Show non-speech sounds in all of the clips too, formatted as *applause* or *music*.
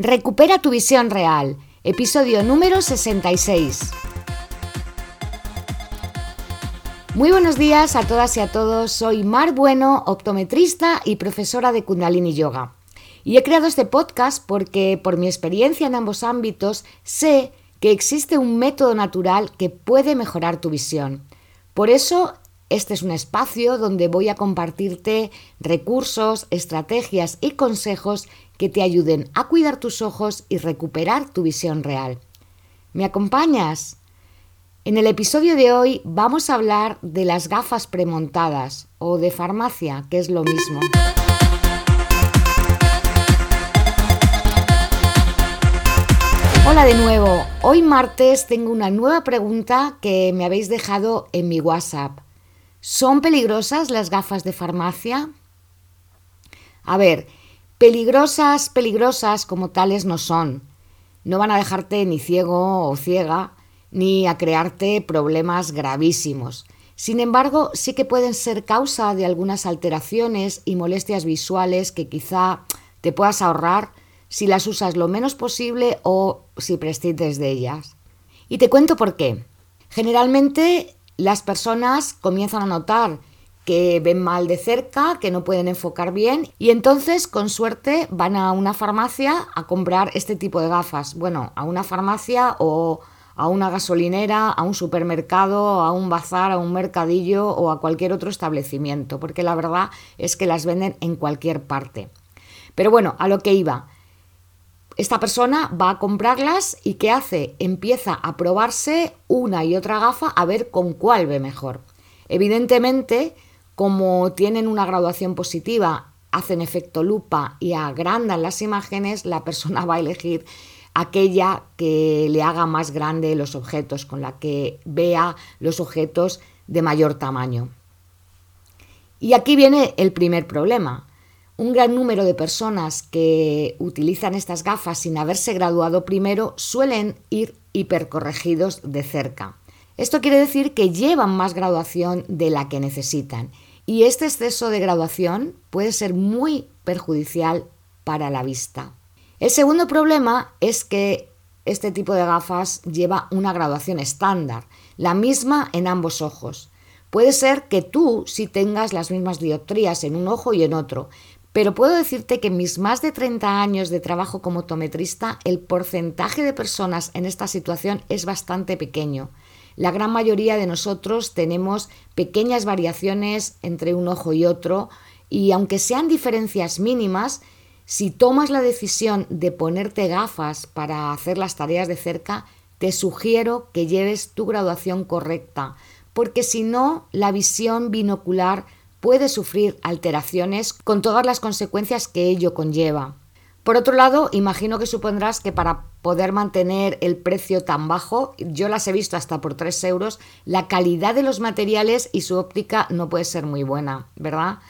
Recupera tu visión real, episodio número 66. Muy buenos días a todas y a todos, soy Mar Bueno, optometrista y profesora de Kundalini Yoga. Y he creado este podcast porque por mi experiencia en ambos ámbitos sé que existe un método natural que puede mejorar tu visión. Por eso este es un espacio donde voy a compartirte recursos, estrategias y consejos que te ayuden a cuidar tus ojos y recuperar tu visión real. ¿Me acompañas? En el episodio de hoy vamos a hablar de las gafas premontadas o de farmacia, que es lo mismo. Hola de nuevo. Hoy martes tengo una nueva pregunta que me habéis dejado en mi WhatsApp. ¿Son peligrosas las gafas de farmacia? A ver, peligrosas, peligrosas como tales no son. No van a dejarte ni ciego o ciega, ni a crearte problemas gravísimos. Sin embargo, sí que pueden ser causa de algunas alteraciones y molestias visuales que quizá te puedas ahorrar si las usas lo menos posible o si prescindes de ellas. Y te cuento por qué. Generalmente las personas comienzan a notar que ven mal de cerca, que no pueden enfocar bien y entonces con suerte van a una farmacia a comprar este tipo de gafas. Bueno, a una farmacia o a una gasolinera, a un supermercado, a un bazar, a un mercadillo o a cualquier otro establecimiento, porque la verdad es que las venden en cualquier parte. Pero bueno, a lo que iba. Esta persona va a comprarlas y ¿qué hace? Empieza a probarse una y otra gafa a ver con cuál ve mejor. Evidentemente, como tienen una graduación positiva, hacen efecto lupa y agrandan las imágenes, la persona va a elegir aquella que le haga más grande los objetos, con la que vea los objetos de mayor tamaño. Y aquí viene el primer problema un gran número de personas que utilizan estas gafas sin haberse graduado primero suelen ir hipercorregidos de cerca. Esto quiere decir que llevan más graduación de la que necesitan y este exceso de graduación puede ser muy perjudicial para la vista. El segundo problema es que este tipo de gafas lleva una graduación estándar, la misma en ambos ojos. Puede ser que tú sí tengas las mismas dioptrías en un ojo y en otro, pero puedo decirte que en mis más de 30 años de trabajo como tometrista, el porcentaje de personas en esta situación es bastante pequeño. La gran mayoría de nosotros tenemos pequeñas variaciones entre un ojo y otro y aunque sean diferencias mínimas, si tomas la decisión de ponerte gafas para hacer las tareas de cerca, te sugiero que lleves tu graduación correcta, porque si no, la visión binocular puede sufrir alteraciones con todas las consecuencias que ello conlleva. Por otro lado, imagino que supondrás que para poder mantener el precio tan bajo, yo las he visto hasta por 3 euros, la calidad de los materiales y su óptica no puede ser muy buena, ¿verdad?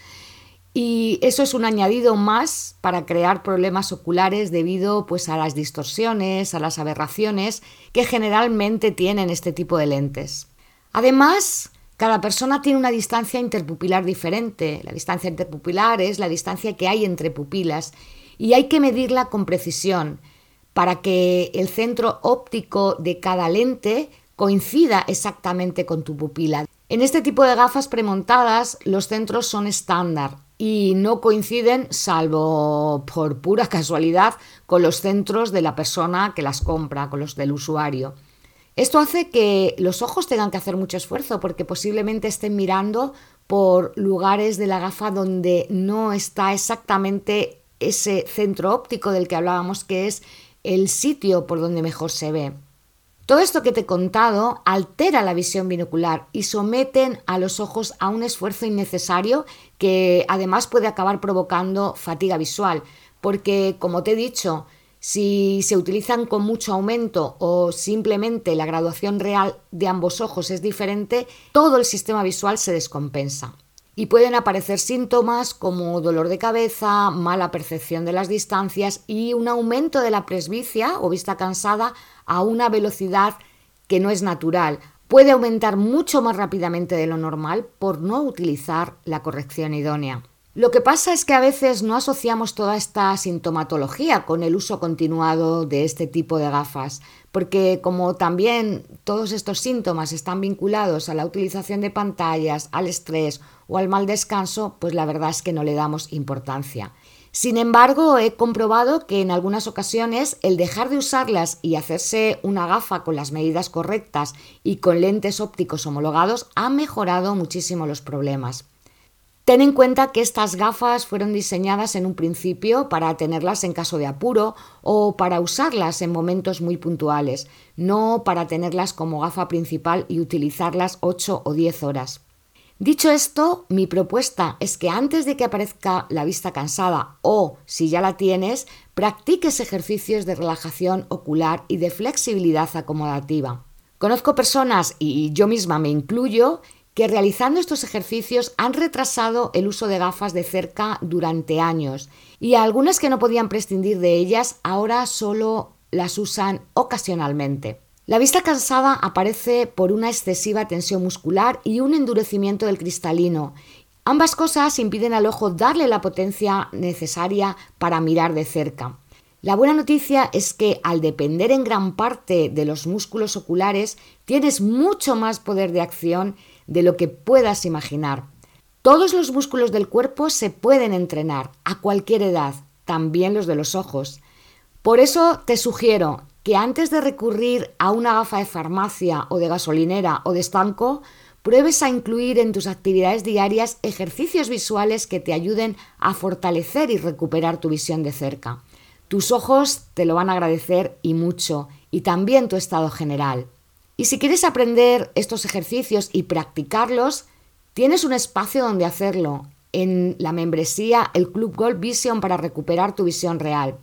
Y eso es un añadido más para crear problemas oculares debido pues, a las distorsiones, a las aberraciones que generalmente tienen este tipo de lentes. Además, cada persona tiene una distancia interpupilar diferente. La distancia interpupilar es la distancia que hay entre pupilas y hay que medirla con precisión para que el centro óptico de cada lente coincida exactamente con tu pupila. En este tipo de gafas premontadas los centros son estándar y no coinciden, salvo por pura *laughs* casualidad, con los centros de la persona que las compra, con los del usuario. Esto hace que los ojos tengan que hacer mucho esfuerzo porque posiblemente estén mirando por lugares de la gafa donde no está exactamente ese centro óptico del que hablábamos, que es el sitio por donde mejor se ve. Todo esto que te he contado altera la visión binocular y someten a los ojos a un esfuerzo innecesario que además puede acabar provocando fatiga visual, porque como te he dicho, si se utilizan con mucho aumento o simplemente la graduación real de ambos ojos es diferente, todo el sistema visual se descompensa. Y pueden aparecer síntomas como dolor de cabeza, mala percepción de las distancias y un aumento de la presbicia o vista cansada a una velocidad que no es natural. Puede aumentar mucho más rápidamente de lo normal por no utilizar la corrección idónea. Lo que pasa es que a veces no asociamos toda esta sintomatología con el uso continuado de este tipo de gafas, porque como también todos estos síntomas están vinculados a la utilización de pantallas, al estrés o al mal descanso, pues la verdad es que no le damos importancia. Sin embargo, he comprobado que en algunas ocasiones el dejar de usarlas y hacerse una gafa con las medidas correctas y con lentes ópticos homologados ha mejorado muchísimo los problemas. Ten en cuenta que estas gafas fueron diseñadas en un principio para tenerlas en caso de apuro o para usarlas en momentos muy puntuales, no para tenerlas como gafa principal y utilizarlas 8 o 10 horas. Dicho esto, mi propuesta es que antes de que aparezca la vista cansada o, si ya la tienes, practiques ejercicios de relajación ocular y de flexibilidad acomodativa. Conozco personas, y yo misma me incluyo, que realizando estos ejercicios han retrasado el uso de gafas de cerca durante años y algunas que no podían prescindir de ellas ahora solo las usan ocasionalmente. La vista cansada aparece por una excesiva tensión muscular y un endurecimiento del cristalino. Ambas cosas impiden al ojo darle la potencia necesaria para mirar de cerca. La buena noticia es que al depender en gran parte de los músculos oculares, tienes mucho más poder de acción de lo que puedas imaginar. Todos los músculos del cuerpo se pueden entrenar a cualquier edad, también los de los ojos. Por eso te sugiero que antes de recurrir a una gafa de farmacia o de gasolinera o de estanco, pruebes a incluir en tus actividades diarias ejercicios visuales que te ayuden a fortalecer y recuperar tu visión de cerca. Tus ojos te lo van a agradecer y mucho, y también tu estado general. Y si quieres aprender estos ejercicios y practicarlos, tienes un espacio donde hacerlo, en la membresía el Club Gold Vision para recuperar tu visión real.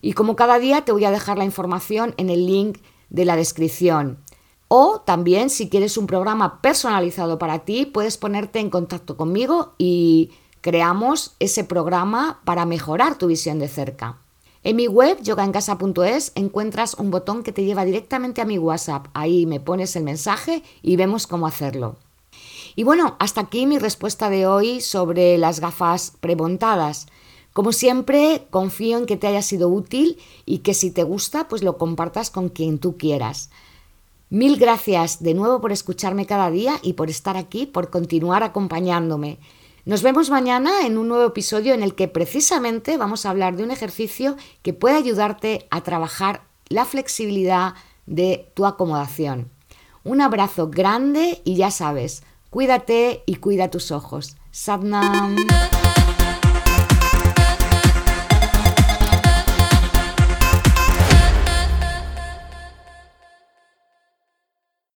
Y como cada día te voy a dejar la información en el link de la descripción. O también si quieres un programa personalizado para ti, puedes ponerte en contacto conmigo y creamos ese programa para mejorar tu visión de cerca. En mi web, yogaencasa.es, encuentras un botón que te lleva directamente a mi WhatsApp. Ahí me pones el mensaje y vemos cómo hacerlo. Y bueno, hasta aquí mi respuesta de hoy sobre las gafas premontadas. Como siempre, confío en que te haya sido útil y que si te gusta, pues lo compartas con quien tú quieras. Mil gracias de nuevo por escucharme cada día y por estar aquí, por continuar acompañándome. Nos vemos mañana en un nuevo episodio en el que precisamente vamos a hablar de un ejercicio que puede ayudarte a trabajar la flexibilidad de tu acomodación. Un abrazo grande y ya sabes, cuídate y cuida tus ojos. Sadnam.